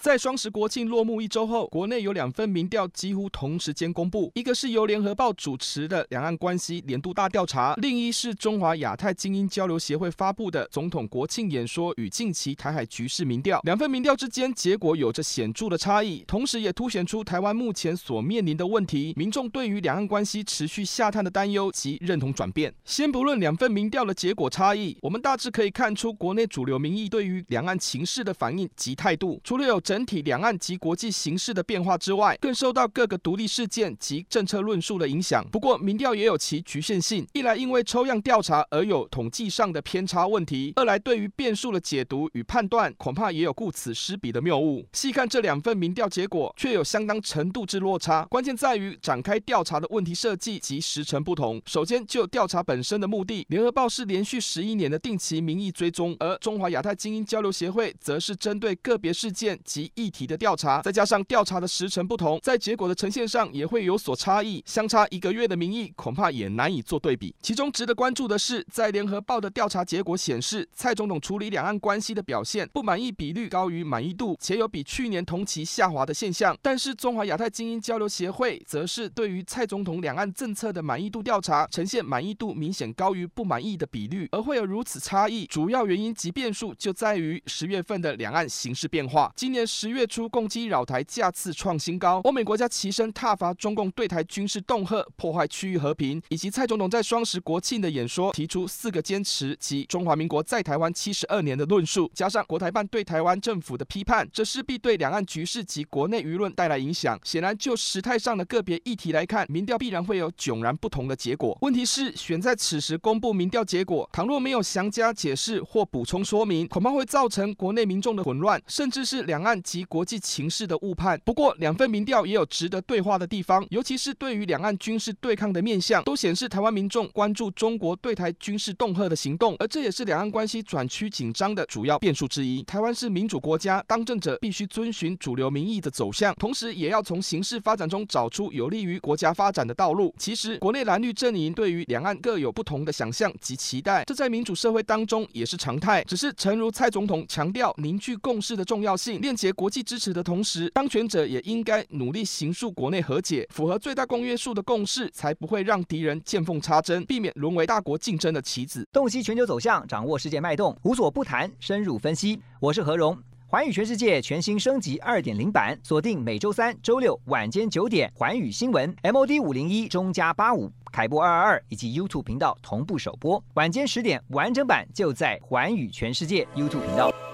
在双十国庆落幕一周后，国内有两份民调几乎同时间公布，一个是由联合报主持的两岸关系年度大调查，另一是中华亚太精英交流协会发布的总统国庆演说与近期台海局势民调。两份民调之间结果有着显著的差异，同时也凸显出台湾目前所面临的问题，民众对于两岸关系持续下探的担忧及认同转变。先不论两份民调的结果差异，我们大致可以看出国内主流民意对于两岸情势的反应及态度，除了有。整体两岸及国际形势的变化之外，更受到各个独立事件及政策论述的影响。不过，民调也有其局限性：一来因为抽样调查而有统计上的偏差问题；二来对于变数的解读与判断，恐怕也有顾此失彼的谬误。细看这两份民调结果，却有相当程度之落差。关键在于展开调查的问题设计及时程不同。首先，就调查本身的目的，联合报是连续十一年的定期民意追踪，而中华亚太精英交流协会则是针对个别事件及及议题的调查，再加上调查的时程不同，在结果的呈现上也会有所差异，相差一个月的民意恐怕也难以做对比。其中值得关注的是，在联合报的调查结果显示，蔡总统处理两岸关系的表现不满意比率高于满意度，且有比去年同期下滑的现象。但是中华亚太精英交流协会则是对于蔡总统两岸政策的满意度调查，呈现满意度明显高于不满意的比率，而会有如此差异，主要原因及变数就在于十月份的两岸形势变化。今年。十月初，共机扰台架次创新高，欧美国家齐声挞伐中共对台军事恫吓，破坏区域和平，以及蔡总统在双十国庆的演说提出四个坚持及中华民国在台湾七十二年的论述，加上国台办对台湾政府的批判，这势必对两岸局势及国内舆论带来影响。显然，就时态上的个别议题来看，民调必然会有迥然不同的结果。问题是，选在此时公布民调结果，倘若没有详加解释或补充说明，恐怕会造成国内民众的混乱，甚至是两岸。及国际情势的误判。不过，两份民调也有值得对话的地方，尤其是对于两岸军事对抗的面向，都显示台湾民众关注中国对台军事恫吓的行动，而这也是两岸关系转趋紧张的主要变数之一。台湾是民主国家，当政者必须遵循主流民意的走向，同时也要从形势发展中找出有利于国家发展的道路。其实，国内蓝绿阵营对于两岸各有不同的想象及期待，这在民主社会当中也是常态。只是，诚如蔡总统强调凝聚共识的重要性，链接。国际支持的同时，当权者也应该努力行塑国内和解，符合最大公约数的共识，才不会让敌人见缝插针，避免沦为大国竞争的棋子。洞悉全球走向，掌握世界脉动，无所不谈，深入分析。我是何荣，寰宇全世界全新升级二点零版，锁定每周三、周六晚间九点，寰宇新闻 MOD 五零一中加八五凯播二二二以及 YouTube 频道同步首播，晚间十点完整版就在寰宇全世界 YouTube 频道。